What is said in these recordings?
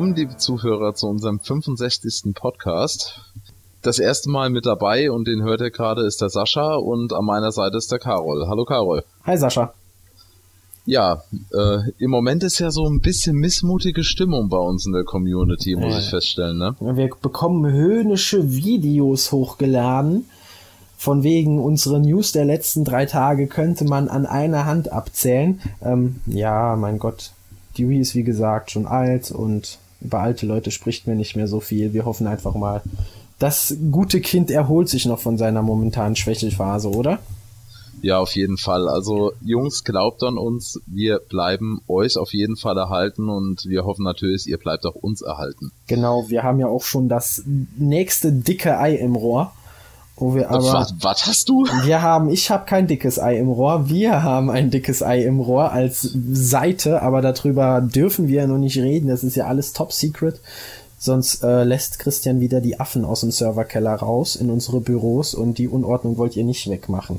Willkommen, liebe Zuhörer, zu unserem 65. Podcast. Das erste Mal mit dabei und den hört ihr gerade ist der Sascha und an meiner Seite ist der Carol. Hallo Carol. Hi Sascha. Ja, äh, im Moment ist ja so ein bisschen missmutige Stimmung bei uns in der Community, muss Ja. ich feststellen, ne? Wir bekommen höhnische Videos hochgeladen. Von wegen unsere News der letzten drei Tage könnte man an einer Hand abzählen. Ähm, ja, mein Gott. Die Wii ist wie gesagt schon alt und über alte Leute spricht mir nicht mehr so viel. Wir hoffen einfach mal, das gute Kind erholt sich noch von seiner momentanen Schwächelphase, oder? Ja, auf jeden Fall. Also Jungs, glaubt an uns, wir bleiben euch auf jeden Fall erhalten und wir hoffen natürlich, ihr bleibt auch uns erhalten. Genau, wir haben ja auch schon das nächste dicke Ei im Rohr. Wo wir aber. was, was hast du? Wir haben, ich habe kein dickes Ei im Rohr, wir haben ein dickes Ei im Rohr als Seite, aber darüber dürfen wir ja noch nicht reden, das ist ja alles top secret. Sonst äh, lässt Christian wieder die Affen aus dem Serverkeller raus in unsere Büros und die Unordnung wollt ihr nicht wegmachen.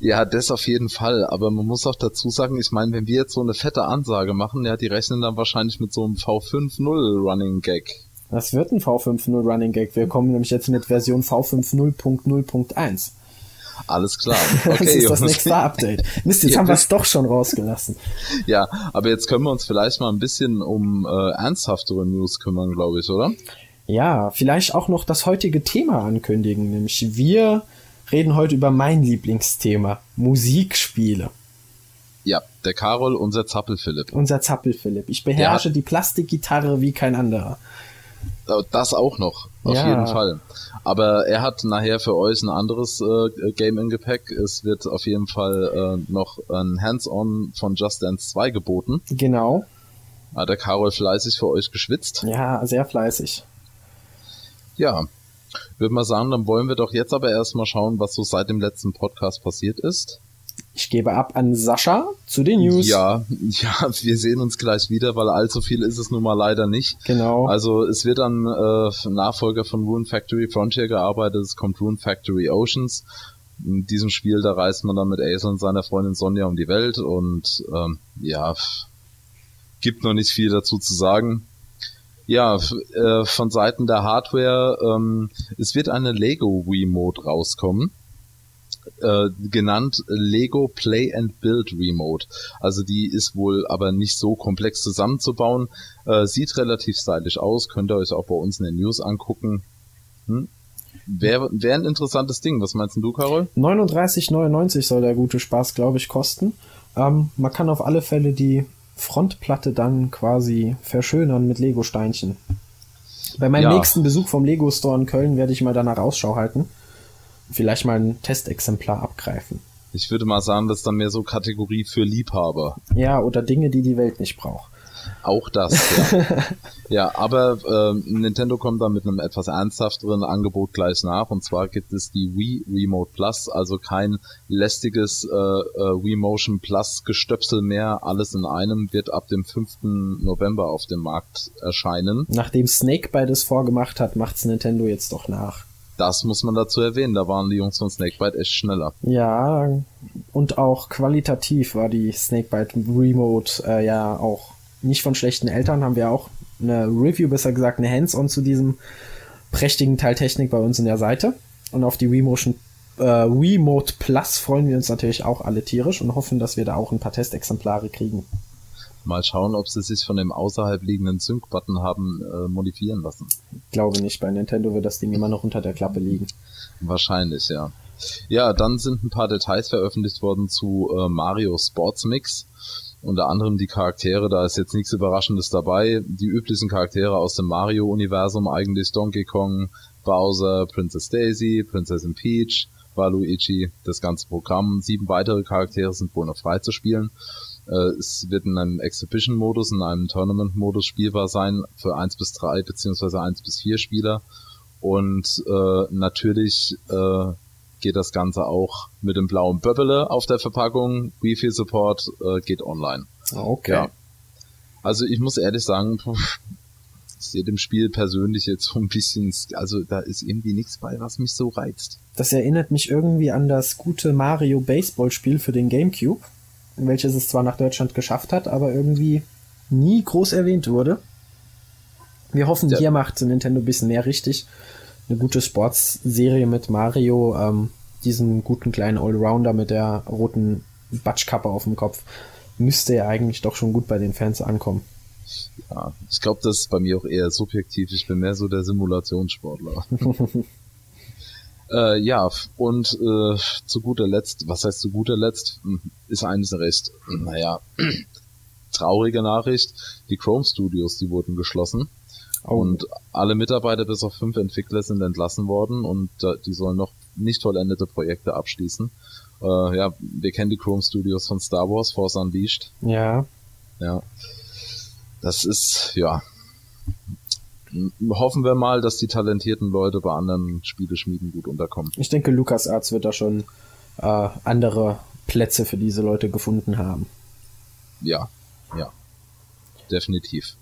Ja, das auf jeden Fall. Aber man muss auch dazu sagen, ich meine, wenn wir jetzt so eine fette Ansage machen, ja, die rechnen dann wahrscheinlich mit so einem V5.0 Running Gag. Das wird ein V5.0 Running Gag. Wir kommen nämlich jetzt mit Version V5.0.0.1. Alles klar. Das Okay, ist das nächste Update. Mist, jetzt Ja, haben wir das- es doch schon rausgelassen. Ja, aber jetzt können wir uns vielleicht mal ein bisschen um äh, ernsthaftere News kümmern, glaube ich, oder? Ja, vielleicht auch noch das heutige Thema ankündigen, nämlich wir reden heute über mein Lieblingsthema, Musikspiele. Ja, der Karol, unser Zappel-Philipp. Unser Zappel-Philipp. Ich beherrsche die Plastikgitarre wie kein anderer. Äh, Das auch noch, auf Ja. jeden Fall. Aber er hat nachher für euch ein anderes äh, Game im Gepäck. Es wird auf jeden Fall äh, noch ein Hands-on von Just Dance 2 geboten. Genau. Hat der Karol fleißig für euch geschwitzt. Ja, sehr fleißig. Ja, würde mal sagen, dann wollen wir doch jetzt aber erstmal schauen, was so seit dem letzten Podcast passiert ist. Ich gebe ab an Sascha zu den News. Ja, ja, wir sehen uns gleich wieder, weil allzu viel ist es nun mal leider nicht. Genau. Also es wird an äh, Nachfolger von Rune Factory Frontier gearbeitet, es kommt Rune Factory Oceans. In diesem Spiel, da reist man dann mit Ace und seiner Freundin Sonja um die Welt und ähm, ja, gibt noch nicht viel dazu zu sagen. Ja, äh, von Seiten der Hardware, ähm, es wird eine Lego Remote rauskommen äh, genannt Lego Play and Build Remote. Also die ist wohl aber nicht so komplex zusammenzubauen. Äh, sieht relativ stylisch aus, könnt ihr euch auch bei uns in den News angucken. Hm? Wäre wär ein interessantes Ding. Was meinst du, Carol? 39,99 soll der gute Spaß, glaube ich, kosten. Ähm, man kann auf alle Fälle die Frontplatte dann quasi verschönern mit Lego-Steinchen. Bei meinem Ja. nächsten Besuch vom Lego Store in Köln werde ich mal danach Ausschau halten. Vielleicht mal ein Testexemplar abgreifen. Ich würde mal sagen, das ist dann mehr so Kategorie für Liebhaber. Ja, oder Dinge, die die Welt nicht braucht. Auch das, ja. ja, aber ähm, Nintendo kommt dann mit einem etwas ernsthafteren Angebot gleich nach. Und zwar gibt es die Wii Remote Plus, also kein lästiges äh, äh, Wii Motion Plus Gestöpsel mehr. Alles in einem wird ab dem 5. November auf dem Markt erscheinen. Nachdem Snakebite es vorgemacht hat, macht's Nintendo jetzt doch nach. Das muss man dazu erwähnen. Da waren die Jungs von Snakebite echt schneller. Ja, und auch qualitativ war die Snakebite Remote äh, ja auch nicht von schlechten Eltern. Haben wir auch eine Review, besser gesagt eine Hands-on zu diesem prächtigen Teil Technik bei uns in der Seite. Und auf die Remotion äh, Remote Plus freuen wir uns natürlich auch alle tierisch und hoffen, dass wir da auch ein paar Testexemplare kriegen. Mal schauen, ob sie sich von dem außerhalb liegenden Sync-Button haben äh, modifizieren lassen. Glaube nicht, bei Nintendo wird das Ding immer noch unter der Klappe liegen. Wahrscheinlich, ja. Ja, dann sind ein paar Details veröffentlicht worden zu äh, Mario Sports Mix. Unter anderem die Charaktere, da ist jetzt nichts Überraschendes dabei. Die üblichen Charaktere aus dem Mario-Universum, eigentlich Donkey Kong, Bowser, Princess Daisy, Prinzessin Peach, Waluigi, das ganze Programm. Sieben weitere Charaktere sind wohl noch frei zu spielen. Äh, es wird in einem Exhibition-Modus, in einem Tournament-Modus spielbar sein für eins bis drei beziehungsweise eins bis vier Spieler. Und äh, natürlich äh, geht das Ganze auch mit dem blauen Böbbele auf der Verpackung. Wi-Fi Support äh, geht online. Okay. Ja. Also ich muss ehrlich sagen, ich sehe dem Spiel persönlich jetzt so ein bisschen, also da ist irgendwie nichts bei, was mich so reizt. Das erinnert mich irgendwie an das gute Mario Baseball Spiel für den GameCube, welches es zwar nach Deutschland geschafft hat, aber irgendwie nie groß erwähnt wurde. Wir hoffen, ja. hier macht Nintendo ein bisschen mehr richtig. Eine gute Sportsserie mit Mario, ähm, diesem guten kleinen Allrounder mit der roten Batschkappe auf dem Kopf, müsste ja eigentlich doch schon gut bei den Fans ankommen. Ja, ich glaube, das ist bei mir auch eher subjektiv. Ich bin mehr so der Simulationssportler. äh, ja, und äh, zu guter Letzt, was heißt zu guter Letzt, hm, ist eines recht, naja, traurige Nachricht. Die Chrome Studios, die wurden geschlossen. Oh. Und alle Mitarbeiter bis auf fünf Entwickler sind entlassen worden und äh, die sollen noch nicht vollendete Projekte abschließen. Äh, ja, wir kennen die Chrome Studios von Star Wars, Force Unleashed. Ja. Ja. Das ist, ja. Hoffen wir mal, dass die talentierten Leute bei anderen Spieleschmieden gut unterkommen. Ich denke, LucasArts wird da schon äh, andere Plätze für diese Leute gefunden haben. Ja, ja. Definitiv.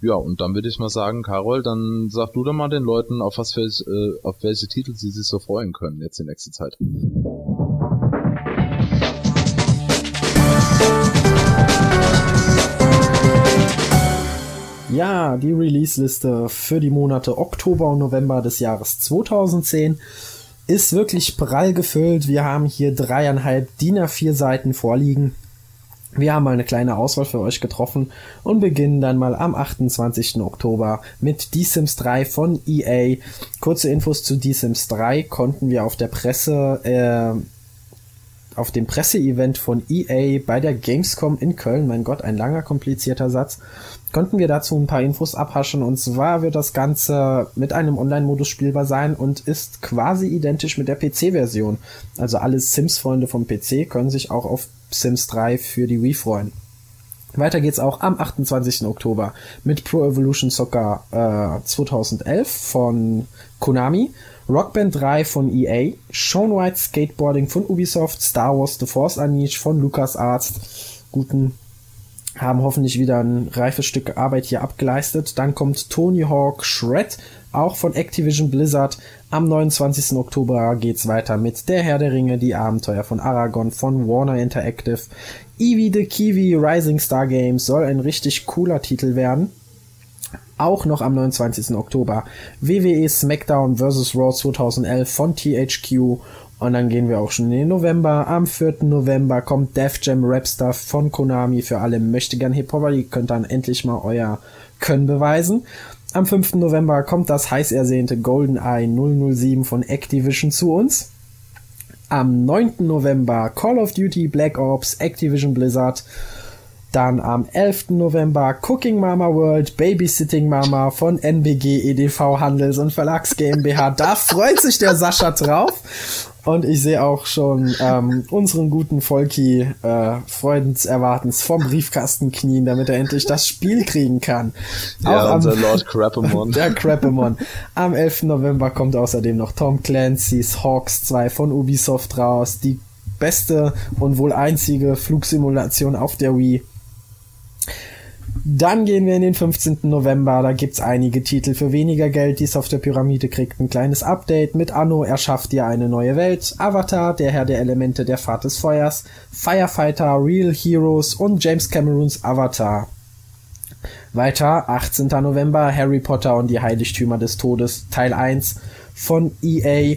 Ja, und dann würde ich mal sagen, Carol, dann sag du doch mal den Leuten, auf was für, äh, auf welche Titel sie sich so freuen können jetzt in nächster Zeit. Ja, die Release-Liste für die Monate Oktober und November des Jahres 2010 ist wirklich prall gefüllt. Wir haben hier dreieinhalb DIN A4 Seiten vorliegen. Wir haben mal eine kleine Auswahl für euch getroffen und beginnen dann mal am 28. Oktober mit The Sims 3 von EA. Kurze Infos zu The Sims 3 konnten wir auf der Presse äh, auf dem Presseevent von EA bei der Gamescom in Köln, mein Gott, ein langer, komplizierter Satz, konnten wir dazu ein paar Infos abhaschen. Und zwar wird das Ganze mit einem Online-Modus spielbar sein und ist quasi identisch mit der PC-Version. Also alle Sims-Freunde vom PC können sich auch auf Sims 3 für die Wii freuen. Weiter geht's auch am 28. Oktober mit Pro Evolution Soccer äh, 2011 von Konami Rockband 3 von EA, Sean White Skateboarding von Ubisoft, Star Wars The Force Unleashed von LucasArts, guten, haben hoffentlich wieder ein reifes Stück Arbeit hier abgeleistet. Dann kommt Tony Hawk Shred, auch von Activision Blizzard. Am 29. Oktober geht's weiter mit Der Herr der Ringe, die Abenteuer von Aragon von Warner Interactive. Eevee the Kiwi Rising Star Games soll ein richtig cooler Titel werden auch noch am 29. Oktober WWE SmackDown vs. Raw 2011 von THQ und dann gehen wir auch schon in den November. Am 4. November kommt Def Jam Rap Stuff von Konami für alle möchtegern Hip-Hopper. Ihr könnt dann endlich mal euer Können beweisen. Am 5. November kommt das heiß ersehnte GoldenEye 007 von Activision zu uns. Am 9. November Call of Duty Black Ops Activision Blizzard dann am 11. November Cooking Mama World Babysitting Mama von NBG EDV Handels und Verlags GmbH. Da freut sich der Sascha drauf. Und ich sehe auch schon ähm, unseren guten Volki äh, freudenserwartens vom Briefkasten knien, damit er endlich das Spiel kriegen kann. Ja, auch unser am, Lord Crappamon. Der Crappamon. Am 11. November kommt außerdem noch Tom Clancy's Hawks 2 von Ubisoft raus. Die beste und wohl einzige Flugsimulation auf der Wii. Dann gehen wir in den 15. November. Da gibt's einige Titel für weniger Geld. Die es auf der Pyramide kriegt ein kleines Update. Mit Anno erschafft ihr eine neue Welt. Avatar, der Herr der Elemente, der Pfad des Feuers. Firefighter, Real Heroes und James Camerons Avatar. Weiter, 18. November, Harry Potter und die Heiligtümer des Todes, Teil 1 von EA.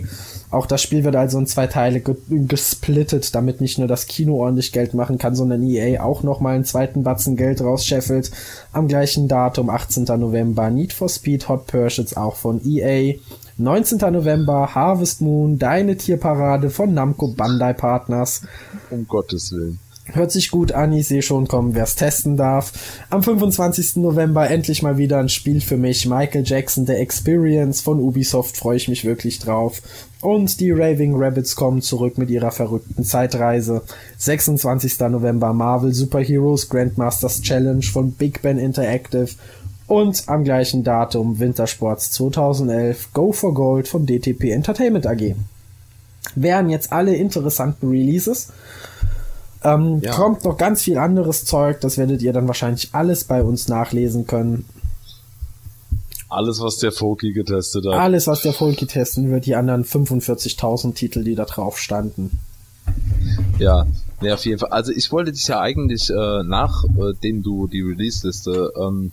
Auch das Spiel wird also in zwei Teile gesplittet, damit nicht nur das Kino ordentlich Geld machen kann, sondern EA auch nochmal einen zweiten Batzen Geld rausscheffelt. Am gleichen Datum, 18. November, Need for Speed Hot Pursuits auch von EA. 19. November, Harvest Moon, deine Tierparade von Namco Bandai Partners. Um Gottes Willen. Hört sich gut an, ich sehe schon kommen, wer es testen darf. Am 25. November endlich mal wieder ein Spiel für mich. Michael Jackson The Experience von Ubisoft, freue ich mich wirklich drauf. Und die Raving Rabbits kommen zurück mit ihrer verrückten Zeitreise. 26. November Marvel Super Heroes Grandmasters Challenge von Big Ben Interactive. Und am gleichen Datum Wintersports 2011 Go for Gold von DTP Entertainment AG. Wären jetzt alle interessanten Releases. Ähm, ja. Kommt noch ganz viel anderes Zeug, das werdet ihr dann wahrscheinlich alles bei uns nachlesen können. Alles, was der Folky getestet hat. Alles, was der Folky testen wird, die anderen 45.000 Titel, die da drauf standen. Ja, ja, auf jeden Fall. Also ich wollte dich ja eigentlich, äh, nachdem äh, du die Release-Liste ähm,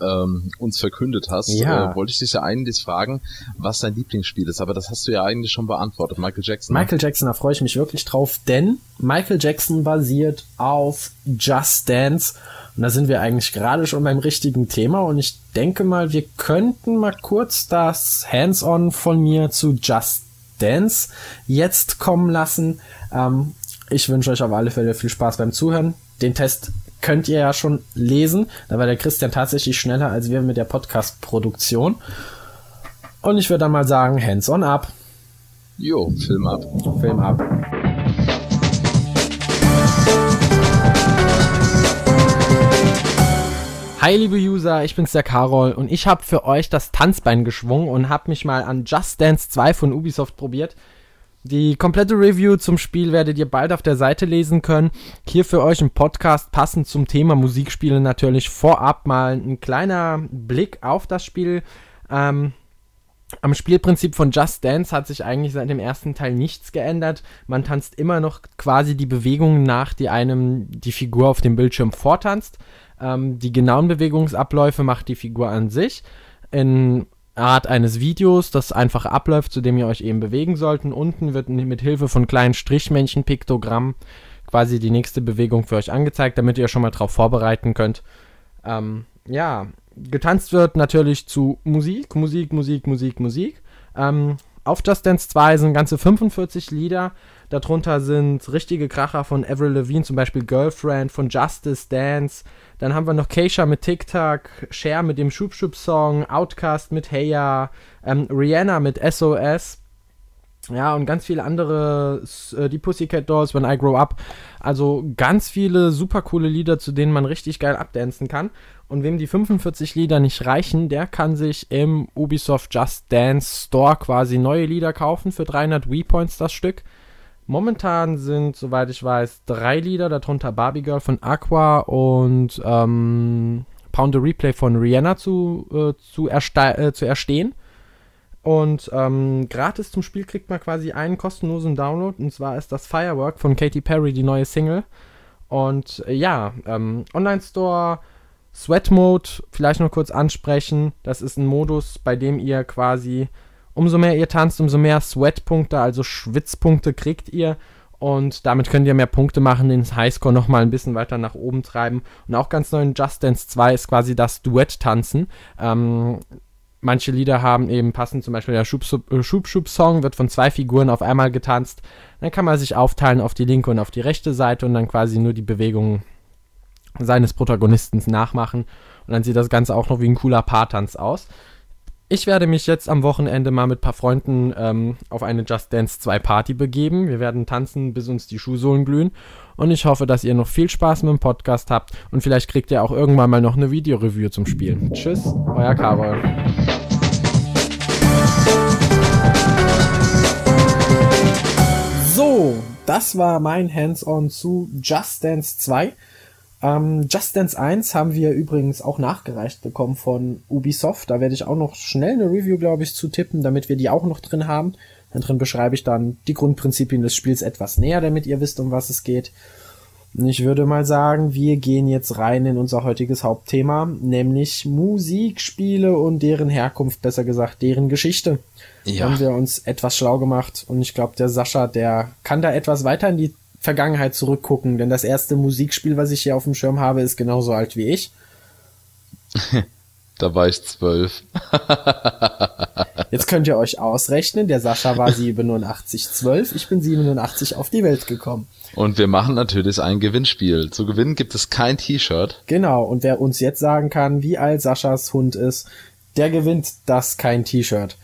ähm, uns verkündet hast, Ja. äh, wollte ich dich ja eigentlich fragen, was dein Lieblingsspiel ist. Aber das hast du ja eigentlich schon beantwortet. Michael Jackson. ne? Michael Jackson, da freue ich mich wirklich drauf, denn Michael Jackson basiert auf Just Dance. Und da sind wir eigentlich gerade schon beim richtigen Thema. Und ich denke mal, wir könnten mal kurz das Hands-on von mir zu Just Dance jetzt kommen lassen. Ähm, ich wünsche euch auf alle Fälle viel Spaß beim Zuhören. Den Test könnt ihr ja schon lesen. Da war der Christian tatsächlich schneller als wir mit der Podcast-Produktion. Und ich würde dann mal sagen, Hands-on ab. Jo, Film ab. Film ab. Hi liebe User, ich bin's der Karol und ich habe für euch das Tanzbein geschwungen und habe mich mal an Just Dance 2 von Ubisoft probiert. Die komplette Review zum Spiel werdet ihr bald auf der Seite lesen können. Hier für euch im Podcast passend zum Thema Musikspiele natürlich vorab mal ein kleiner Blick auf das Spiel. Ähm, am Spielprinzip von Just Dance hat sich eigentlich seit dem ersten Teil nichts geändert. Man tanzt immer noch quasi die Bewegungen nach, die einem die Figur auf dem Bildschirm vortanzt. Ähm, die genauen Bewegungsabläufe macht die Figur an sich in Art eines Videos, das einfach abläuft, zu dem ihr euch eben bewegen sollt. Und unten wird mit Hilfe von kleinen Strichmännchen, Piktogrammen quasi die nächste Bewegung für euch angezeigt, damit ihr schon mal drauf vorbereiten könnt. Ähm, ja, getanzt wird natürlich zu Musik, Musik, Musik, Musik, Musik. Ähm, auf Just Dance 2 sind ganze 45 Lieder. Darunter sind richtige Kracher von Avril Lavigne, zum Beispiel Girlfriend, von Justice Dance. Dann haben wir noch Keisha mit TikTok, Cher mit dem Schub Schub Song, Outcast mit Heya, ähm, Rihanna mit SOS. Ja, und ganz viele andere, äh, die Pussycat Dolls, When I Grow Up. Also ganz viele super coole Lieder, zu denen man richtig geil abdancen kann. Und wem die 45 Lieder nicht reichen, der kann sich im Ubisoft Just Dance Store quasi neue Lieder kaufen für 300 Wii-Points das Stück. Momentan sind, soweit ich weiß, drei Lieder, darunter Barbie Girl von Aqua und ähm, Pound the Replay von Rihanna zu, äh, zu, äh, zu erstehen. Und ähm, gratis zum Spiel kriegt man quasi einen kostenlosen Download. Und zwar ist das Firework von Katy Perry, die neue Single. Und äh, ja, ähm, Online-Store, Sweat Mode, vielleicht noch kurz ansprechen. Das ist ein Modus, bei dem ihr quasi, umso mehr ihr tanzt, umso mehr Sweat-Punkte, also Schwitzpunkte kriegt ihr. Und damit könnt ihr mehr Punkte machen, den Highscore nochmal ein bisschen weiter nach oben treiben. Und auch ganz neu in Just Dance 2 ist quasi das Duett-Tanzen. Ähm, manche Lieder haben eben passend, zum Beispiel der Schub-Schub-Song wird von zwei Figuren auf einmal getanzt. Dann kann man sich aufteilen auf die linke und auf die rechte Seite und dann quasi nur die Bewegungen seines Protagonisten nachmachen. Und dann sieht das Ganze auch noch wie ein cooler Paartanz aus. Ich werde mich jetzt am Wochenende mal mit ein paar Freunden ähm, auf eine Just Dance 2 Party begeben. Wir werden tanzen, bis uns die Schuhsohlen glühen. Und ich hoffe, dass ihr noch viel Spaß mit dem Podcast habt. Und vielleicht kriegt ihr auch irgendwann mal noch eine Videoreview zum Spiel. Tschüss, euer Karol. So, das war mein Hands-on zu Just Dance 2. Ähm, Just Dance 1 haben wir übrigens auch nachgereicht bekommen von Ubisoft. Da werde ich auch noch schnell eine Review, glaube ich, zu tippen, damit wir die auch noch drin haben. Dann drin beschreibe ich dann die Grundprinzipien des Spiels etwas näher, damit ihr wisst, um was es geht. Und ich würde mal sagen, wir gehen jetzt rein in unser heutiges Hauptthema, nämlich Musikspiele und deren Herkunft, besser gesagt, deren Geschichte. Da haben wir uns etwas schlau gemacht und ich glaube, der Sascha, der kann da etwas weiter in die Vergangenheit zurückgucken, denn das erste Musikspiel, was ich hier auf dem Schirm habe, ist genauso alt wie ich. Da war ich zwölf. Jetzt könnt ihr euch ausrechnen, der Sascha war 87, 12, ich bin 87 auf die Welt gekommen. Und wir machen natürlich ein Gewinnspiel. Zu gewinnen gibt es kein T-Shirt. Genau, und wer uns jetzt sagen kann, wie alt Saschas Hund ist, der gewinnt das kein T-Shirt.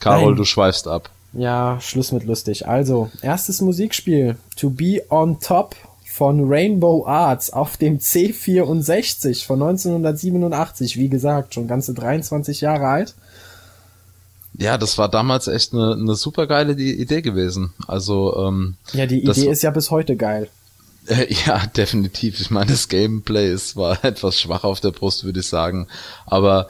Carol, Nein. du schweifst ab. Ja, Schluss mit lustig. Also, erstes Musikspiel. To Be On Top von Rainbow Arts auf dem C64 von 1987. Wie gesagt, schon ganze 23 Jahre alt. Ja, das war damals echt eine, eine super geile Idee gewesen. Also, ähm, Ja, die Idee ist ja bis heute geil. Ja, definitiv. Ich meine, das Gameplay ist war etwas schwach auf der Brust, würde ich sagen. Aber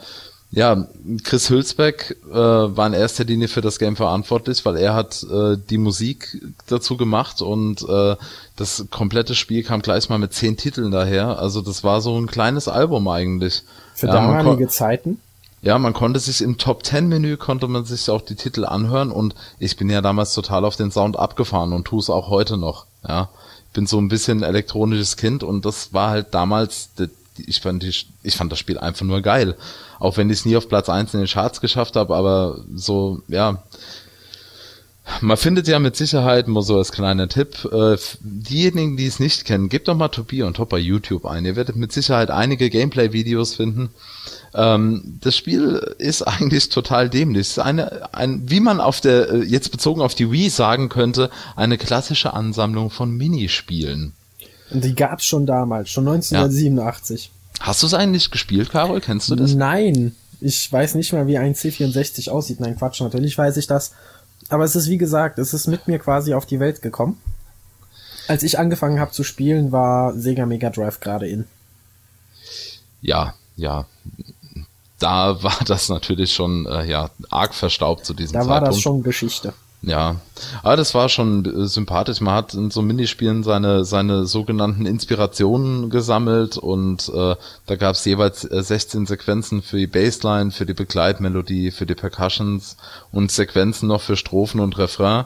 Ja, Chris Hülsbeck äh, war in erster Linie für das Game verantwortlich, weil er hat äh, die Musik dazu gemacht und äh, das komplette Spiel kam gleich mal mit zehn Titeln daher. Also das war so ein kleines Album eigentlich. Für Ja, damalige Zeiten. Ja, man konnte sich im Top 10 Menü konnte man sich auch die Titel anhören und ich bin ja damals total auf den Sound abgefahren und tue es auch heute noch. Ja, bin so ein bisschen elektronisches Kind und das war halt damals, ich fand, die, ich fand das Spiel einfach nur geil. Auch wenn ich es nie auf Platz 1 in den Charts geschafft habe, aber so, ja, man findet ja mit Sicherheit, mal so als kleiner Tipp, äh, diejenigen, die es nicht kennen, gebt doch mal Tobi und Top YouTube ein. Ihr werdet mit Sicherheit einige Gameplay-Videos finden. Ähm, das Spiel ist eigentlich total dämlich. Es ist eine, ein, wie man auf der, äh, jetzt bezogen auf die Wii sagen könnte, eine klassische Ansammlung von Minispielen. Und die gab's schon damals, schon 1987. Hast du es eigentlich gespielt, Carol? Kennst du das? Nein, ich weiß nicht mal, wie ein C64 aussieht. Nein, Quatsch, natürlich weiß ich das. Aber es ist wie gesagt, es ist mit mir quasi auf die Welt gekommen. Als ich angefangen habe zu spielen, war Sega Mega Drive gerade in. Ja, ja. Da war das natürlich schon äh, ja arg verstaubt zu diesem Da Zeitpunkt. war das schon Geschichte. Ja, aber das war schon äh, sympathisch. Man hat in so Minispielen seine seine sogenannten Inspirationen gesammelt und äh, da gab es jeweils äh, 16 Sequenzen für die Bassline, für die Begleitmelodie, für die Percussions und Sequenzen noch für Strophen und Refrain.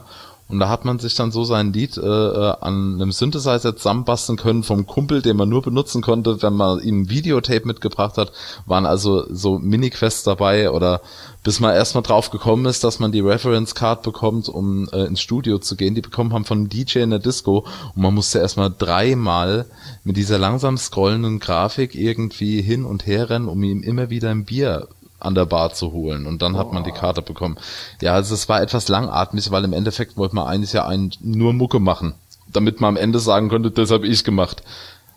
Und da hat man sich dann so sein Lied äh, äh, an einem Synthesizer zusammenbasteln können vom Kumpel, den man nur benutzen konnte, wenn man ihm Videotape mitgebracht hat. Waren also so Mini-Quests dabei oder bis man erstmal drauf gekommen ist, dass man die Reference Card bekommt, um äh, ins Studio zu gehen. Die bekommen haben von einem DJ in der Disco und man musste erstmal dreimal mit dieser langsam scrollenden Grafik irgendwie hin und her rennen, um ihm immer wieder ein Bier an der Bar zu holen und dann hat man die Karte bekommen. Ja, also es war etwas langatmig, weil im Endeffekt wollte man eigentlich ja einen nur Mucke machen, damit man am Ende sagen könnte, das habe ich gemacht.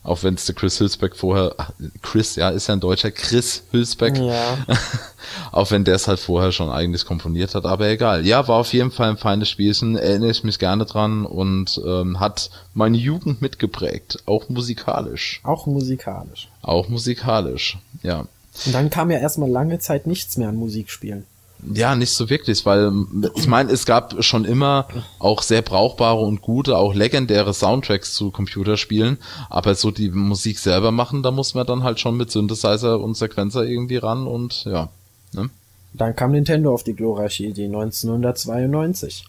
Auch wenn es der Chris Hülsbeck vorher, ach, Chris, ja, ist ja ein Deutscher, Chris Hülsbeck. Ja. Auch wenn der es halt vorher schon eigentlich komponiert hat, aber egal. Ja, war auf jeden Fall ein feines Spielchen, erinnere ich mich gerne dran und ähm, hat meine Jugend mitgeprägt, auch musikalisch. Auch musikalisch. Auch musikalisch, ja. Und dann kam ja erstmal lange Zeit nichts mehr an Musikspielen. Ja, nicht so wirklich, weil ich meine, es gab schon immer auch sehr brauchbare und gute, auch legendäre Soundtracks zu Computerspielen, aber so die Musik selber machen, da muss man dann halt schon mit Synthesizer und Sequenzer irgendwie ran und ja. Ne? Dann kam Nintendo auf die glorreiche Idee 1992.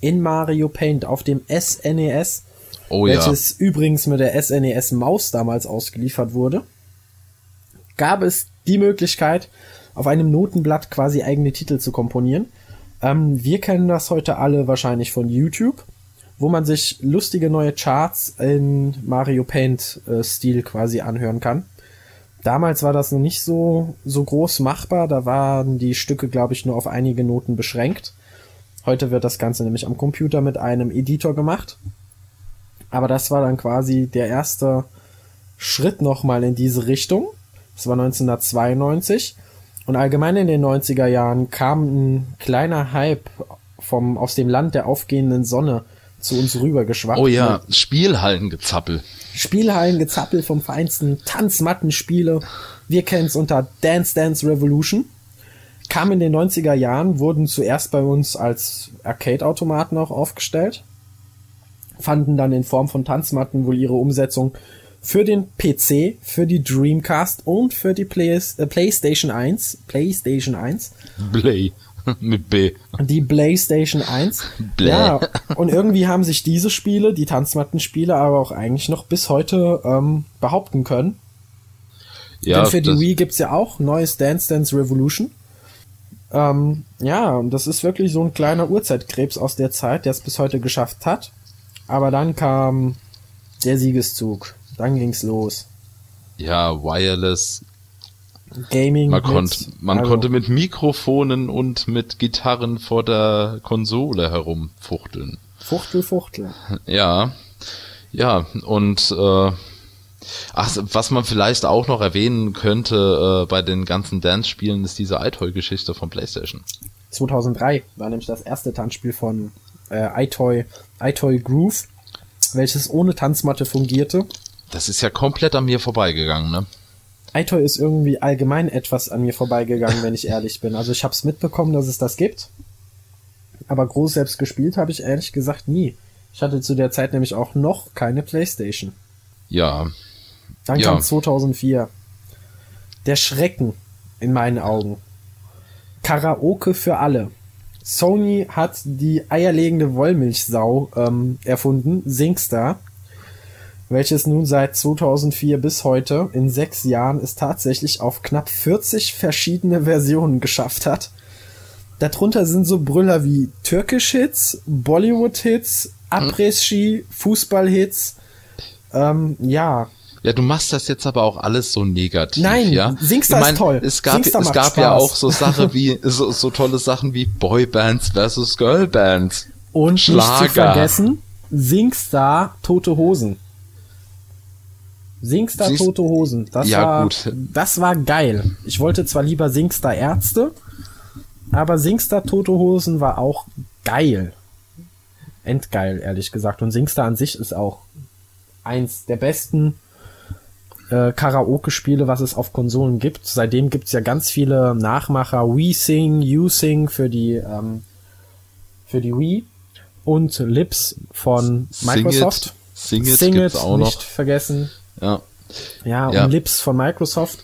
In Mario Paint auf dem SNES, Oh ja. welches übrigens mit der SNES Maus damals ausgeliefert wurde, gab es die Möglichkeit, auf einem Notenblatt quasi eigene Titel zu komponieren. Ähm, wir kennen das heute alle wahrscheinlich von YouTube, wo man sich lustige neue Charts in Mario Paint äh, quasi anhören kann. Damals war das noch nicht so, so groß machbar, da waren die Stücke, glaube ich, nur auf einige Noten beschränkt. Heute wird das Ganze nämlich am Computer mit einem Editor gemacht. Aber das war dann quasi der erste Schritt nochmal in diese Richtung. Das war 1992. Und allgemein in den 90er Jahren kam ein kleiner Hype vom, aus dem Land der aufgehenden Sonne zu uns rübergeschwappt. Oh ja, Spielhallengezappel. Spielhallengezappel vom Feinsten, Tanzmattenspiele. Wir kennen es unter Dance Dance Revolution. Kam in den 90er Jahren, wurden zuerst bei uns als Arcade-Automaten auch aufgestellt. Fanden dann in Form von Tanzmatten wohl ihre Umsetzung für den PC, für die Dreamcast und für die Play äh, PlayStation 1. PlayStation 1. Blay. Mit B. Die PlayStation 1. Bläh. Ja, und irgendwie haben sich diese Spiele, die Tanzmattenspiele, aber auch eigentlich noch bis heute ähm, behaupten können. Ja, Denn für die Wii gibt's ja auch neues Dance Dance Revolution. Ähm, ja, und das ist wirklich so ein kleiner Urzeitkrebs aus der Zeit, der es bis heute geschafft hat. Aber dann kam der Siegeszug. Dann ging's los. ja, Wireless. Gaming. Man, konnte, man also, konnte mit Mikrofonen und mit Gitarren vor der Konsole herumfuchteln. Fuchtel, Fuchtel. Ja, ja, und äh, ach, was man vielleicht auch noch erwähnen könnte äh, bei den ganzen Dance-Spielen ist diese iToy-Geschichte von PlayStation. 2003 war nämlich das erste Tanzspiel von äh, iToy, iToy Groove, welches ohne Tanzmatte fungierte. Das ist ja komplett an mir vorbeigegangen, ne? iToy ist irgendwie allgemein etwas an mir vorbeigegangen, wenn ich ehrlich bin. Also ich habe es mitbekommen, dass es das gibt. Aber groß selbst gespielt habe ich ehrlich gesagt nie. Ich hatte zu der Zeit nämlich auch noch keine Playstation. Ja. Dann Ja. kam 2004. Der Schrecken in meinen Augen. Karaoke für alle. Sony hat die eierlegende Wollmilchsau ähm, erfunden, Singstar, welches nun seit 2004 bis heute in sechs Jahren es tatsächlich auf knapp 40 verschiedene Versionen geschafft hat. Darunter sind so Brüller wie Türkisch-Hits, Bollywood-Hits, Abriss-Ski, Fußball-Hits. Ähm, ja, Ja, du machst das jetzt aber auch alles so negativ, Nein, ja? Singstar Ich ist toll. Es gab, es gab ja Spaß. auch so Sache wie, so, so tolle Sachen wie Boybands versus Girlbands. Und nicht Schlager. zu vergessen, Singstar Tote Hosen. Singstar Siehst- Tote Hosen. Das Ja, war, gut. das war geil. Ich wollte zwar lieber Singstar Ärzte, aber Singstar Tote Hosen war auch geil. Endgeil, ehrlich gesagt. Und Singstar an sich ist auch eins der besten äh, Karaoke-Spiele, was es auf Konsolen gibt. Seitdem gibt's ja ganz viele Nachmacher. We Sing, You Sing für die, ähm, für die Wii und Lips von Microsoft. Sing It, Sing It gibt's auch nicht noch. vergessen. Ja. Ja, Ja. und Lips von Microsoft,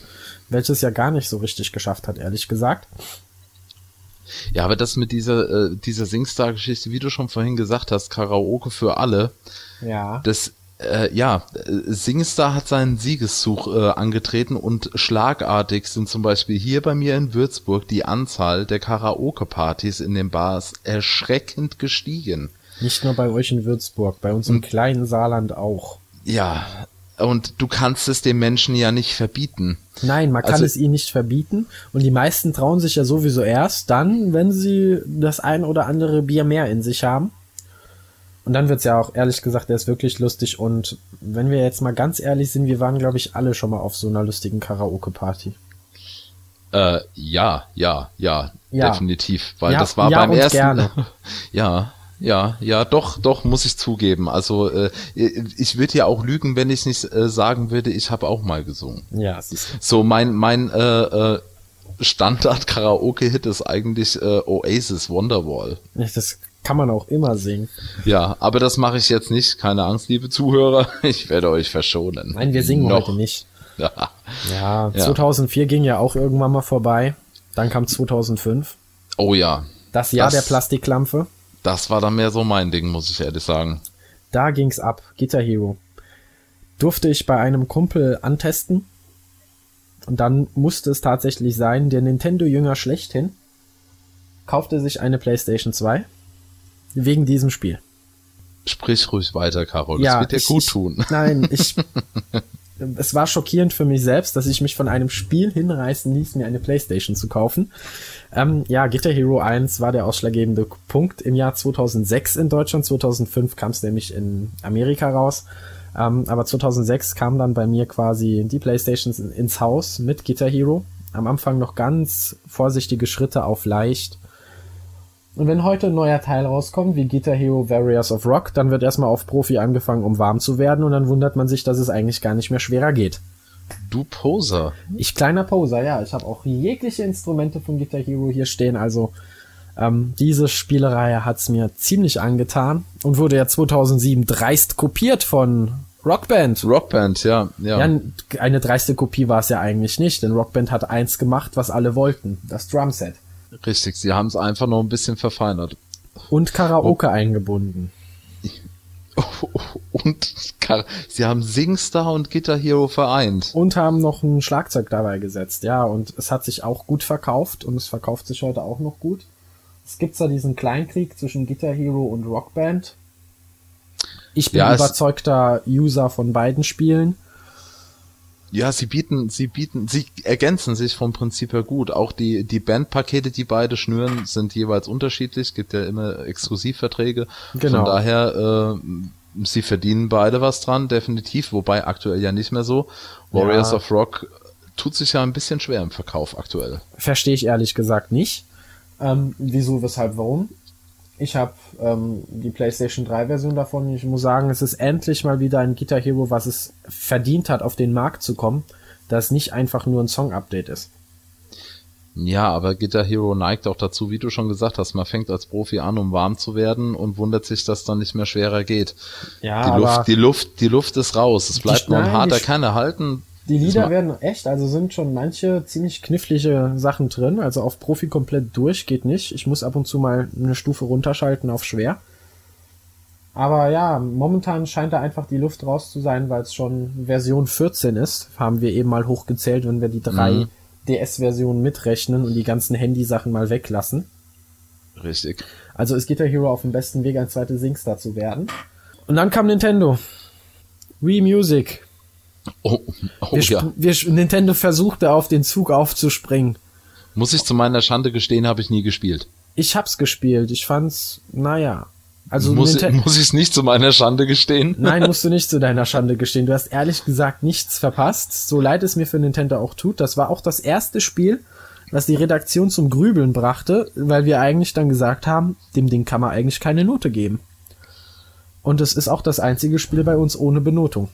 welches ja gar nicht so richtig geschafft hat, ehrlich gesagt. Ja, aber das mit dieser, äh, dieser Singstar-Geschichte, wie du schon vorhin gesagt hast, Karaoke für alle, Ja. das, äh, ja, äh, Singstar hat seinen Siegeszug äh, angetreten und schlagartig sind zum Beispiel hier bei mir in Würzburg die Anzahl der Karaoke-Partys in den Bars erschreckend gestiegen. Nicht nur bei euch in Würzburg, bei uns im kleinen Saarland auch. Ja, und du kannst es den Menschen ja nicht verbieten. Nein, man kann Also- es ihnen nicht verbieten. Und die meisten trauen sich ja sowieso erst dann, wenn sie das ein oder andere Bier mehr in sich haben. Und dann wird's ja auch, ehrlich gesagt, der ist wirklich lustig. Und wenn wir jetzt mal ganz ehrlich sind, wir waren, glaube ich, alle schon mal auf so einer lustigen Karaoke-Party. Äh, ja, ja, ja, Ja. definitiv, weil Ja, das war ja beim ersten. gerne. ja, ja, ja, doch, doch, muss ich zugeben. Also äh, ich würde ja auch lügen, wenn ich nicht äh, sagen würde, ich habe auch mal gesungen. Ja, siehst du. So mein mein äh, äh, Standard Karaoke Hit ist eigentlich äh, Oasis Wonderwall. Das kann man auch immer singen. Ja, aber das mache ich jetzt nicht. Keine Angst, liebe Zuhörer, ich werde euch verschonen. Nein, wir singen Noch. heute nicht. Ja. Ja, Ja. 2004 ging ja auch irgendwann mal vorbei. Dann kam 2005. Oh ja, Das Jahr Das- der Plastikklampfe. Das war dann mehr so mein Ding, muss ich ehrlich sagen. Da ging's ab. Guitar Hero. Durfte ich bei einem Kumpel antesten. Und dann musste es tatsächlich sein, der Nintendo-Jünger schlechthin kaufte sich eine PlayStation 2 wegen diesem Spiel. Sprich ruhig weiter, Carol. das wird dir ich- gut tun. Nein, ich. Es war schockierend für mich selbst, dass ich mich von einem Spiel hinreißen ließ, mir eine Playstation zu kaufen. Ähm, ja, Guitar Hero 1 war der ausschlaggebende Punkt im Jahr 2006 in Deutschland. 2005 kam es nämlich in Amerika raus. Ähm, aber 2006 kam dann bei mir quasi die Playstations in- ins Haus mit Guitar Hero. Am Anfang noch ganz vorsichtige Schritte auf leicht. Und wenn heute ein neuer Teil rauskommt, wie Guitar Hero Warriors of Rock, dann wird erstmal auf Profi angefangen, um warm zu werden und dann wundert man sich, dass es eigentlich gar nicht mehr schwerer geht. Du Poser. Ich kleiner Poser, ja, ich habe auch jegliche Instrumente von Guitar Hero hier stehen, also ähm, diese Spielerei hat's mir ziemlich angetan und wurde ja 2007 dreist kopiert von Rockband. Rockband, ja, ja. Ja, eine dreiste Kopie war es ja eigentlich nicht, denn Rockband hat eins gemacht, was alle wollten, das Drumset. Richtig, sie haben es einfach noch ein bisschen verfeinert. Und Karaoke eingebunden. Und sie haben Singstar und Guitar Hero vereint. Und haben noch ein Schlagzeug dabei gesetzt, ja. Und es hat sich auch gut verkauft und es verkauft sich heute auch noch gut. Es gibt zwar diesen Kleinkrieg zwischen Guitar Hero und Rockband. Ich bin Ja, überzeugter User von beiden Spielen. Ja, sie bieten, sie bieten, sie ergänzen sich vom Prinzip her gut. Auch die, die Bandpakete, die beide schnüren, sind jeweils unterschiedlich. Gibt ja immer Exklusivverträge. Genau. Von daher, äh, sie verdienen beide was dran, definitiv. Wobei aktuell ja nicht mehr so. Warriors Ja. of Rock tut sich ja ein bisschen schwer im Verkauf aktuell. Verstehe ich ehrlich gesagt nicht. Ähm, wieso, weshalb, warum? Ich habe ähm, die PlayStation 3 Version davon. Ich muss sagen, es ist endlich mal wieder ein Guitar Hero, was es verdient hat, auf den Markt zu kommen. das nicht einfach nur ein Song-Update ist. Ja, aber Guitar Hero neigt auch dazu, wie du schon gesagt hast, man fängt als Profi an, um warm zu werden und wundert sich, dass dann nicht mehr schwerer geht. Ja, die aber Luft, die Luft, die Luft ist raus. Es bleibt nur ein harter Kern erhalten. Die Lieder werden echt, also sind schon manche ziemlich knifflige Sachen drin. Also auf Profi komplett durch geht nicht. Ich muss ab und zu mal eine Stufe runterschalten auf schwer. Aber ja, momentan scheint da einfach die Luft raus zu sein, weil es schon Version 14 ist. Haben wir eben mal hochgezählt, wenn wir die drei Mhm. DS-Versionen mitrechnen und die ganzen Handysachen mal weglassen. Richtig. Also ist Guitar Hero auf dem besten Weg, ein zweites Singstar zu werden. Und dann kam Nintendo. Wii Music. Oh, oh Wir, ja. wir, Nintendo versuchte auf den Zug aufzuspringen. Muss ich zu meiner Schande gestehen, habe ich nie gespielt. Ich hab's gespielt. Ich fand's, naja. Also muss, ich, Ninten- muss ich es nicht zu meiner Schande gestehen? Nein, musst du nicht zu deiner Schande gestehen. Du hast ehrlich gesagt nichts verpasst. So leid es mir für Nintendo auch tut. Das war auch das erste Spiel, was die Redaktion zum Grübeln brachte, weil wir eigentlich dann gesagt haben, dem Ding kann man eigentlich keine Note geben. Und es ist auch das einzige Spiel bei uns ohne Benotung.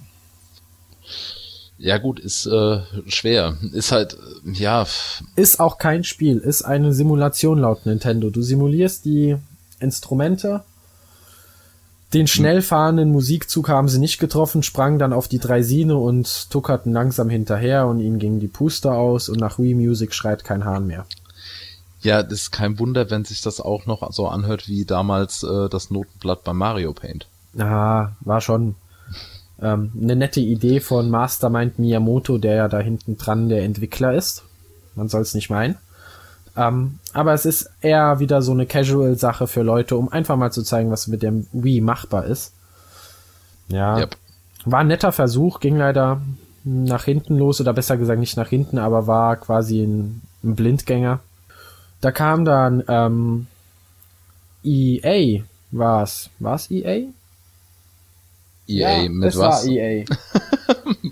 Ja gut, ist äh, schwer. Ist halt, ja, Ist auch kein Spiel, ist eine Simulation laut Nintendo. Du simulierst die Instrumente. Den schnell fahrenden Musikzug haben sie nicht getroffen, sprangen dann auf die Draisine und tuckerten langsam hinterher und ihnen gingen die Puster aus und nach Wii Music schreit kein Hahn mehr. ja, das ist kein Wunder, wenn sich das auch noch so anhört wie damals äh, das Notenblatt bei Mario Paint. Ah, war schon ähm, eine nette Idee von Mastermind Miyamoto, der ja da hinten dran der Entwickler ist. Man soll es nicht meinen. Ähm, aber es ist eher wieder so eine Casual-Sache für Leute, um einfach mal zu zeigen, was mit dem Wii machbar ist. Ja. Yep. War ein netter Versuch, ging leider nach hinten los, oder besser gesagt nicht nach hinten, aber war quasi ein, ein Blindgänger. Da kam dann ähm, EA, war's. War's EA? EA mit es was? war EA.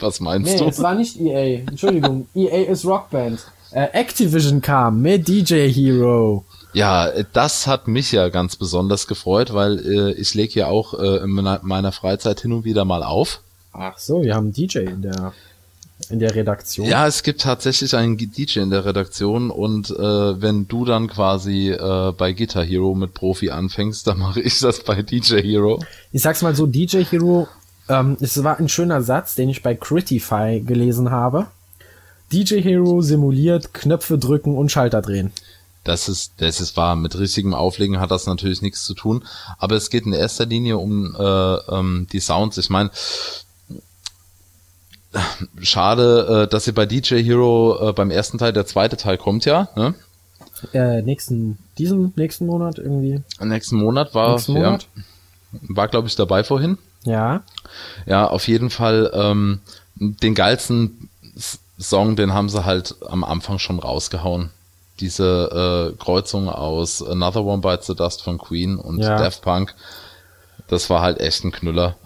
Was meinst Nee, du? es war nicht EA. Entschuldigung, EA ist Rockband. Äh, Activision kam mit DJ Hero. Ja, das hat mich ja ganz besonders gefreut, weil äh, ich lege ja auch äh, in meiner, meiner Freizeit hin und wieder mal auf. Ach so, wir haben DJ in der in der Redaktion. Ja, es gibt tatsächlich einen DJ in der Redaktion und äh, wenn du dann quasi äh, bei Guitar Hero mit Profi anfängst, dann mache ich das bei DJ Hero. Ich sag's mal so, DJ Hero, ähm, es war ein schöner Satz, den ich bei Critify gelesen habe. DJ Hero simuliert Knöpfe drücken und Schalter drehen. Das ist, das ist wahr. Mit richtigem Auflegen hat das natürlich nichts zu tun. Aber es geht in erster Linie um äh, ähm, die Sounds. Ich meine, schade, äh, dass sie bei DJ Hero äh, beim ersten Teil, der zweite Teil kommt ja, ne? Äh, nächsten, diesen nächsten Monat irgendwie. Nächsten Monat war, nächsten Monat? ja, war glaube ich dabei vorhin. Ja. Ja, auf jeden Fall ähm, den geilsten Song, den haben sie halt am Anfang schon rausgehauen. Diese äh, Kreuzung aus Another One Bites the Dust von Queen und Ja. Daft Punk. Das war halt echt ein Knüller.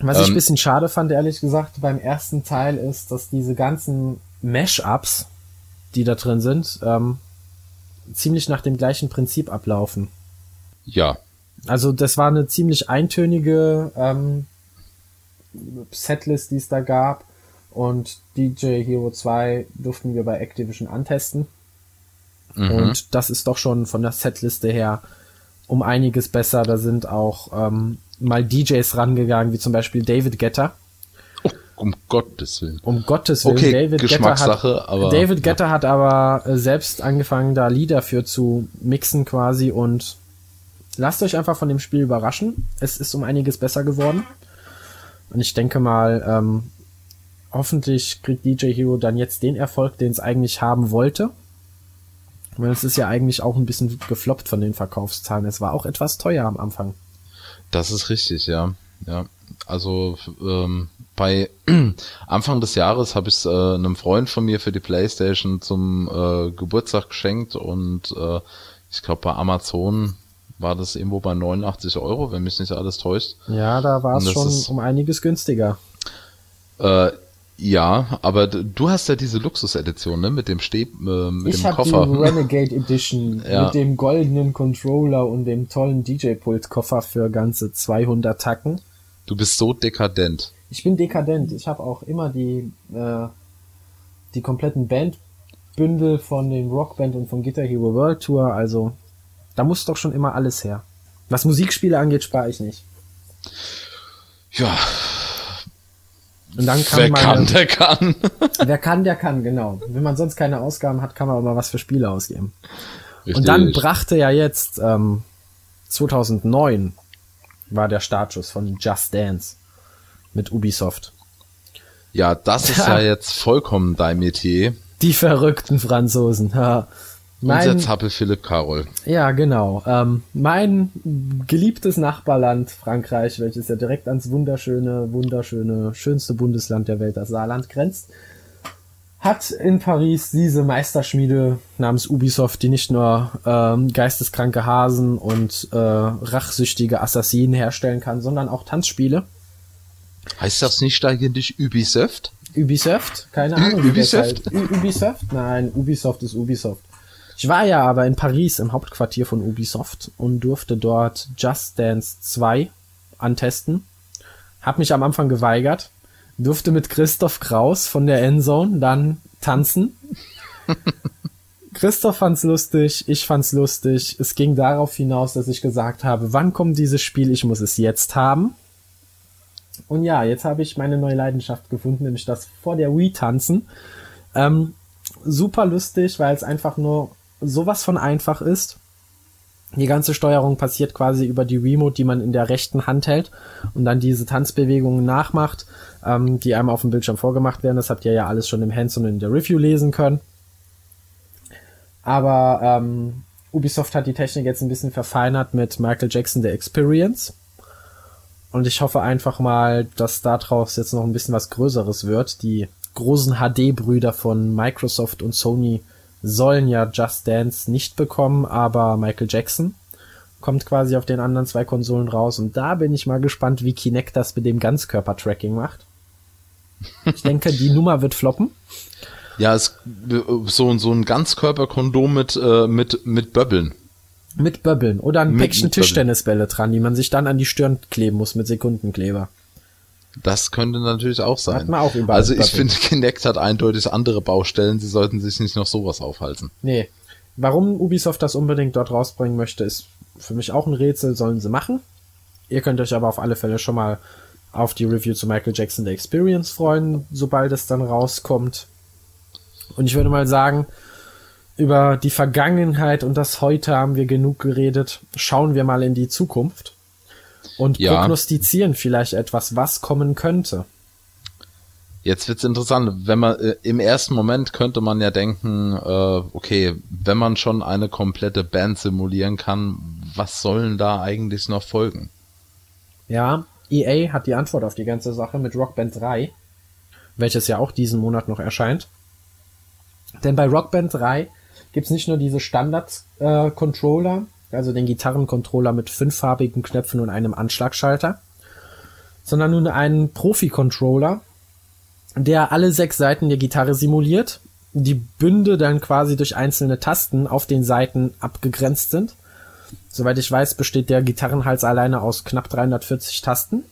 Was ich Ähm, ein bisschen schade fand, ehrlich gesagt, beim ersten Teil ist, dass diese ganzen Mash-Ups, die da drin sind, ähm, ziemlich nach dem gleichen Prinzip ablaufen. Ja, Also das war eine ziemlich eintönige ähm, Setlist, die es da gab. Und DJ Hero 2 durften wir bei Activision antesten. mhm. Und das ist doch schon von der Setliste her um einiges besser. Da sind auch ähm, mal DJs rangegangen, wie zum Beispiel David Guetta. um Gottes Willen. Um Gottes Willen, Okay, David Geschmackssache, hat, aber David Guetta hat aber selbst angefangen, da Lieder für zu mixen quasi und lasst euch einfach von dem Spiel überraschen. Es ist um einiges besser geworden. Und ich denke mal, ähm, hoffentlich kriegt DJ Hero dann jetzt den Erfolg, den es eigentlich haben wollte. Weil es ist ja eigentlich auch ein bisschen gefloppt von den Verkaufszahlen. Es war auch etwas teuer am Anfang. Das ist richtig, ja. Ja. Also ähm, bei Anfang des Jahres habe ich es äh, einem Freund von mir für die Playstation zum äh, Geburtstag geschenkt und äh, ich glaube bei Amazon war das irgendwo bei 89 Euro, wenn mich nicht alles täuscht. Ja, da war es schon ist- um einiges günstiger. Äh, ja, aber du hast ja diese Luxus-Edition, ne, mit dem Steh, äh, mit Ich dem habe die Koffer. Renegade Edition Ja. mit dem goldenen Controller und dem tollen DJ-Pult-Koffer für ganze 200 Tacken. Du bist so dekadent. Ich bin dekadent. Ich habe auch immer die äh, die kompletten Bandbündel von den Rockband und von Guitar Hero World Tour. Also da muss doch schon immer alles her. Was Musikspiele angeht, spare ich nicht. Ja. Und dann kann Wer meine, kann, der kann. Wer kann, der kann, genau. Wenn man sonst keine Ausgaben hat, kann man auch mal was für Spiele ausgeben. Richtig. Und dann brachte ja jetzt ähm, 2009 war der Startschuss von Just Dance mit Ubisoft. Ja, das ist ja jetzt vollkommen dein Metier. Die verrückten Franzosen. Ja. Unser Mein, Zappel Philipp Karol. ja, genau. Ähm, mein geliebtes Nachbarland Frankreich, welches ja direkt ans wunderschöne, wunderschöne, schönste Bundesland der Welt, das Saarland, grenzt, hat in Paris diese Meisterschmiede namens Ubisoft, die nicht nur ähm, geisteskranke Hasen und äh, rachsüchtige Assassinen herstellen kann, sondern auch Tanzspiele. Heißt das nicht eigentlich Ubisoft? Ubisoft? Keine Ahnung. Ubisoft? Ubisoft? Nein, Ubisoft ist Ubisoft. Ich war ja aber in Paris im Hauptquartier von Ubisoft und durfte dort Just Dance 2 antesten. Hab mich am Anfang geweigert, durfte mit Christoph Kraus von der Endzone dann tanzen. Christoph fand's lustig, ich fand's lustig. Es ging darauf hinaus, dass ich gesagt habe, wann kommt dieses Spiel? Ich muss es jetzt haben. Und ja, jetzt habe ich meine neue Leidenschaft gefunden, nämlich das vor der Wii tanzen. Ähm, super lustig, weil es einfach nur sowas von einfach ist. Die ganze Steuerung passiert quasi über die Remote, die man in der rechten Hand hält und dann diese Tanzbewegungen nachmacht, ähm, die einem auf dem Bildschirm vorgemacht werden. Das habt ihr ja alles schon im Hands und in der Review lesen können. Aber ähm, Ubisoft hat die Technik jetzt ein bisschen verfeinert mit Michael Jackson The Experience. Und ich hoffe einfach mal, dass daraus jetzt noch ein bisschen was Größeres wird. Die großen HD-Brüder von Microsoft und Sony sollen ja Just Dance nicht bekommen, aber Michael Jackson kommt quasi auf den anderen zwei Konsolen raus. Und da bin ich mal gespannt, wie Kinect das mit dem Ganzkörper-Tracking macht. Ich denke, die Nummer wird floppen. Ja, es, so, so ein Ganzkörperkondom mit, äh, mit, mit Böbbeln. Mit Böbbeln oder ein Mit- Päckchen mit. Tischtennisbälle dran, die man sich dann an die Stirn kleben muss mit Sekundenkleber. Das könnte natürlich auch sein. Hat man auch überall also ich finde, Kinect hat eindeutig andere Baustellen. Sie sollten sich nicht noch sowas aufhalten. Nee. Warum Ubisoft das unbedingt dort rausbringen möchte, ist für mich auch ein Rätsel, sollen sie machen. Ihr könnt euch aber auf alle Fälle schon mal auf die Review zu Michael Jackson The Experience freuen, sobald es dann rauskommt. Und ich würde mal sagen, über die Vergangenheit und das Heute haben wir genug geredet. Schauen wir mal in die Zukunft und Ja. prognostizieren vielleicht etwas, was kommen könnte. Jetzt wird's interessant. Wenn man äh, im ersten Moment könnte man ja denken, äh, okay, wenn man schon eine komplette Band simulieren kann, was sollen da eigentlich noch folgen? Ja, EA hat die Antwort auf die ganze Sache mit Rock Band 3, welches ja auch diesen Monat noch erscheint. Denn bei Rock Band 3 gibt's nicht nur diese Standard-Controller, also den Gitarrencontroller mit fünffarbigen Knöpfen und einem Anschlagschalter, sondern nun einen Profi-Controller, der alle sechs Seiten der Gitarre simuliert, die Bünde dann quasi durch einzelne Tasten auf den Seiten abgegrenzt sind. Soweit ich weiß, besteht der Gitarrenhals alleine aus knapp 340 Tasten.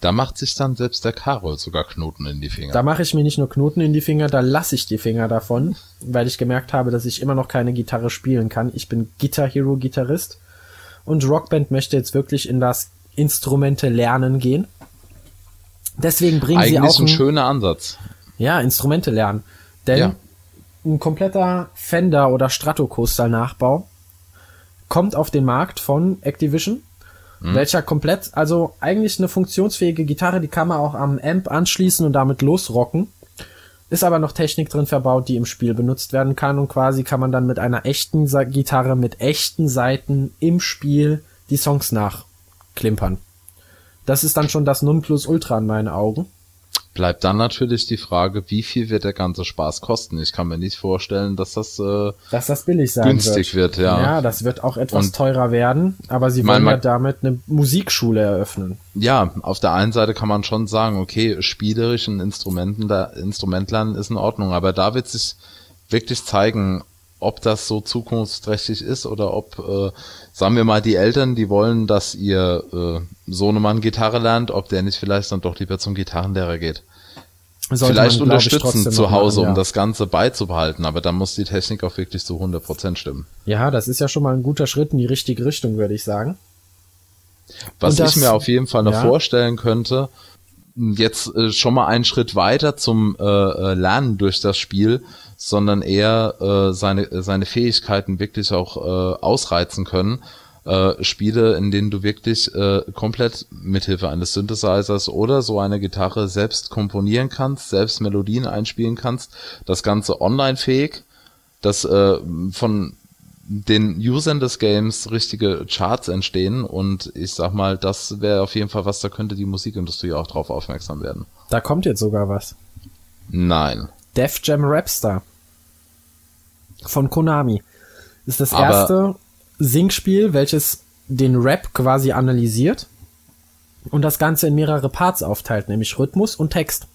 Da macht sich dann selbst der Karol sogar Knoten in die Finger. Da mache ich mir nicht nur Knoten in die Finger, da lasse ich die Finger davon, weil ich gemerkt habe, dass ich immer noch keine Gitarre spielen kann. Ich bin Guitar Hero Gitarrist und Rockband möchte jetzt wirklich in das Instrumente lernen gehen. Deswegen bringen sie Eigentlich auch ein ein, schöner Ansatz. ja, Instrumente lernen. Denn Ja. ein kompletter Fender oder Stratocaster Nachbau kommt auf den Markt von Activision, welcher komplett, also eigentlich eine funktionsfähige Gitarre, die kann man auch am Amp anschließen und damit losrocken. Ist aber noch Technik drin verbaut, die im Spiel benutzt werden kann und quasi kann man dann mit einer echten Gitarre mit echten Saiten im Spiel die Songs nachklimpern. Das ist dann schon das Nonplusultra in meinen Augen. Bleibt dann natürlich die Frage, wie viel wird der ganze Spaß kosten? Ich kann mir nicht vorstellen, dass das äh, Dass das billig sein günstig wird, ja. Ja, das wird auch etwas Und- teurer werden, aber sie wollen ja damit eine Musikschule eröffnen. ja, auf der einen Seite kann man schon sagen, okay, spielerisch ein Instrumenten, Instrument lernen ist in Ordnung, aber da wird sich wirklich zeigen, ob das so zukunftsträchtig ist oder ob, äh, sagen wir mal, die Eltern, die wollen, dass ihr äh, Sohnemann Gitarre lernt, ob der nicht vielleicht dann doch lieber zum Gitarrenlehrer geht. vielleicht man, unterstützen zu Hause, machen, ja. um das Ganze beizubehalten, aber da muss die Technik auch wirklich zu 100% stimmen. Ja, das ist ja schon mal ein guter Schritt in die richtige Richtung, würde ich sagen. Was das- ich mir auf jeden Fall noch ja. vorstellen könnte, jetzt äh, schon mal einen Schritt weiter zum äh, äh, Lernen durch das Spiel, sondern eher äh, seine, seine Fähigkeiten wirklich auch äh, ausreizen können. Äh, Spiele, in denen du wirklich äh, komplett mithilfe eines Synthesizers oder so einer Gitarre selbst komponieren kannst, selbst Melodien einspielen kannst, das Ganze online fähig, dass äh, von den Usern des Games richtige Charts entstehen und ich sag mal, das wäre auf jeden Fall was, da könnte die Musikindustrie auch drauf aufmerksam werden. Da kommt jetzt sogar was. Nein. Def Jam Rapstar von Konami ist das Aber- erste Singspiel, welches den Rap quasi analysiert und das Ganze in mehrere Parts aufteilt, nämlich Rhythmus und Text.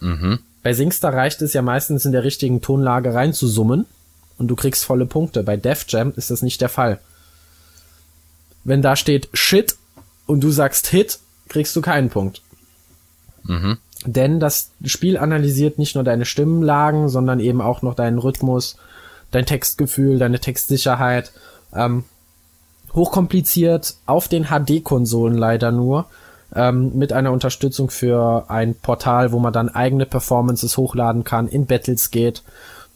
Mhm. Bei Singstar reicht es ja meistens in der richtigen Tonlage reinzusummen und du kriegst volle Punkte. Bei Def Jam ist das nicht der Fall. Wenn da steht Shit und du sagst Hit, kriegst du keinen Punkt. Mhm. Denn das Spiel analysiert nicht nur deine Stimmenlagen, sondern eben auch noch deinen Rhythmus, dein Textgefühl, deine Textsicherheit. Ähm, hochkompliziert auf den HD-Konsolen leider nur. Ähm, mit einer Unterstützung für ein Portal, wo man dann eigene Performances hochladen kann, in Battles geht.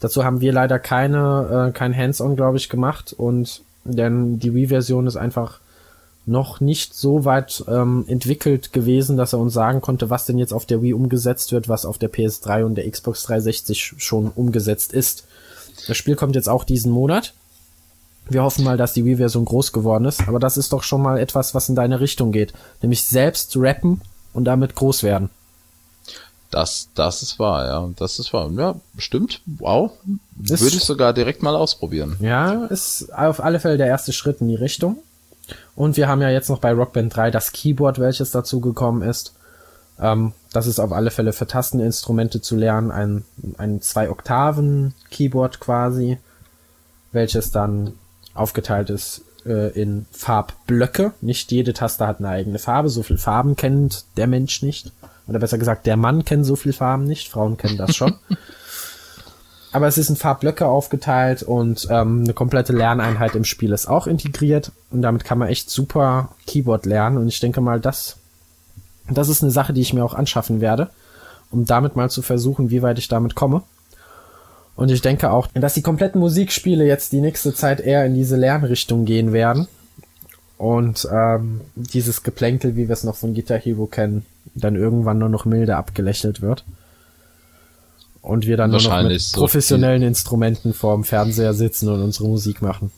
Dazu haben wir leider keine, äh, kein Hands-on, glaube ich, gemacht und denn die Wii-Version ist einfach noch nicht so weit ähm, entwickelt gewesen, dass er uns sagen konnte, was denn jetzt auf der Wii umgesetzt wird, was auf der PS3 und der Xbox 360 schon umgesetzt ist. Das Spiel kommt jetzt auch diesen Monat. Wir hoffen mal, dass die Wii-Version groß geworden ist, aber das ist doch schon mal etwas, was in deine Richtung geht. Nämlich selbst rappen und damit groß werden. Das, das ist wahr, ja. Das ist wahr. Ja, stimmt. Wow. Das- Würde ich sogar direkt mal ausprobieren. Ja, ist auf alle Fälle der erste Schritt in die Richtung. Und wir haben ja jetzt noch bei Rock Band 3 das Keyboard, welches dazu gekommen ist. Ähm, das ist auf alle Fälle für Tasteninstrumente zu lernen, ein, ein zwei Oktaven Keyboard quasi, welches dann aufgeteilt ist äh, in Farbblöcke. Nicht jede Taste hat eine eigene Farbe. So viel Farben kennt der Mensch nicht. Oder besser gesagt, der Mann kennt so viel Farben nicht. Frauen kennen das schon. Aber es ist in Farbblöcke aufgeteilt und ähm, eine komplette Lerneinheit im Spiel ist auch integriert und damit kann man echt super Keyboard lernen und ich denke mal, das, das ist eine Sache, die ich mir auch anschaffen werde, um damit mal zu versuchen, wie weit ich damit komme. Und ich denke auch, dass die kompletten Musikspiele jetzt die nächste Zeit eher in diese Lernrichtung gehen werden und ähm, dieses Geplänkel, wie wir es noch von Guitar Hero kennen, dann irgendwann nur noch milde abgelächelt wird. Und wir dann nur noch mit Wahrscheinlich so professionellen Instrumenten vorm Fernseher sitzen und unsere Musik machen.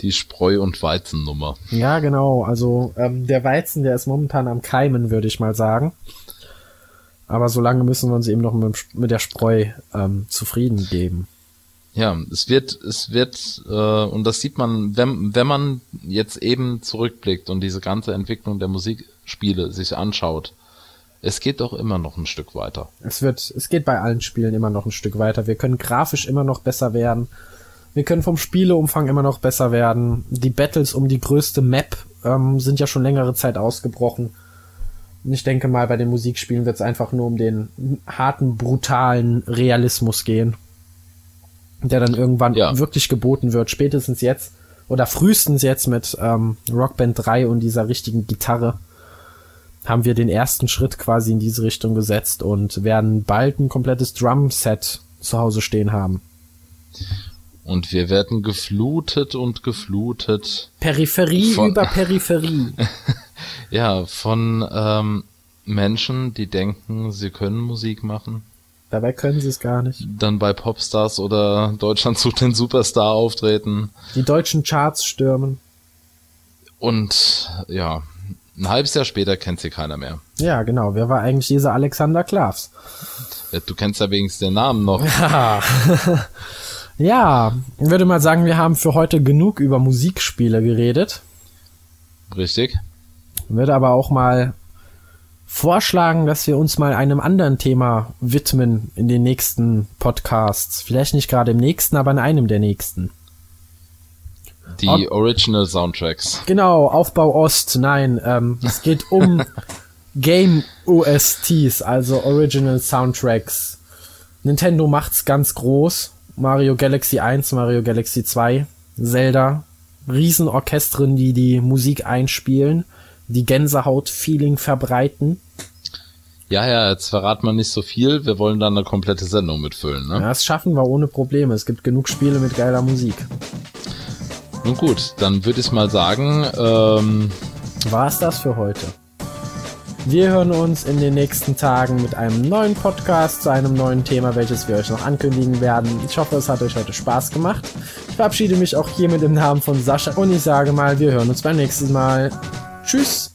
Die Spreu- und Weizennummer. Ja, genau. Also ähm, der Weizen, der ist momentan am Keimen, würde ich mal sagen. Aber solange müssen wir uns eben noch mit, mit der Spreu ähm, zufrieden geben. Ja, es wird, es wird, äh, und das sieht man, wenn, wenn man jetzt eben zurückblickt und diese ganze Entwicklung der Musikspiele sich anschaut, es geht doch immer noch ein Stück weiter. Es wird, es geht bei allen Spielen immer noch ein Stück weiter. Wir können grafisch immer noch besser werden. Wir können vom Spieleumfang immer noch besser werden. Die Battles um die größte Map ähm, sind ja schon längere Zeit ausgebrochen. Und ich denke mal, bei den Musikspielen wird es einfach nur um den harten, brutalen Realismus gehen. Der dann irgendwann Ja. wirklich geboten wird. Spätestens jetzt oder frühestens jetzt mit ähm, Rock Band 3 und dieser richtigen Gitarre haben wir den ersten Schritt quasi in diese Richtung gesetzt und werden bald ein komplettes Drum-Set zu Hause stehen haben. Und wir werden geflutet und geflutet, Peripherie Von- über Peripherie. ja, von ähm, Menschen, die denken, sie können Musik machen, Dabei können sie es gar nicht. dann bei Popstars oder Deutschland sucht den Superstar auftreten Die deutschen Charts stürmen. und ja, ein halbes Jahr später kennt sie keiner mehr. Ja, genau. Wer war eigentlich dieser Alexander Klavs? Ja, Du kennst ja wenigstens den Namen noch. Ja. ja, ich würde mal sagen, wir haben für heute genug über Musikspiele geredet. Richtig? Würde aber auch mal vorschlagen, dass wir uns mal einem anderen Thema widmen in den nächsten Podcasts. Vielleicht nicht gerade im nächsten, aber in einem der nächsten. Die Ob- Original Soundtracks. Genau, Aufbau Ost, nein, ähm, es geht um Game OSTs, also Original Soundtracks. Nintendo macht's ganz groß. Mario Galaxy 1, Mario Galaxy 2, Zelda, Riesenorchestren, die die Musik einspielen, die Gänsehaut-Feeling verbreiten. Ja, ja, jetzt verrat man nicht so viel. Wir wollen dann eine komplette Sendung mitfüllen, ne? Ja, das schaffen wir ohne Probleme. Es gibt genug Spiele mit geiler Musik. Nun gut, dann würde ich mal sagen, ähm, War's das für heute? Wir hören uns in den nächsten Tagen mit einem neuen Podcast zu einem neuen Thema, welches wir euch noch ankündigen werden. Ich hoffe, es hat euch heute Spaß gemacht. Ich verabschiede mich auch hiermit im Namen von Sascha und ich sage mal, wir hören uns beim nächsten Mal. Tschüss!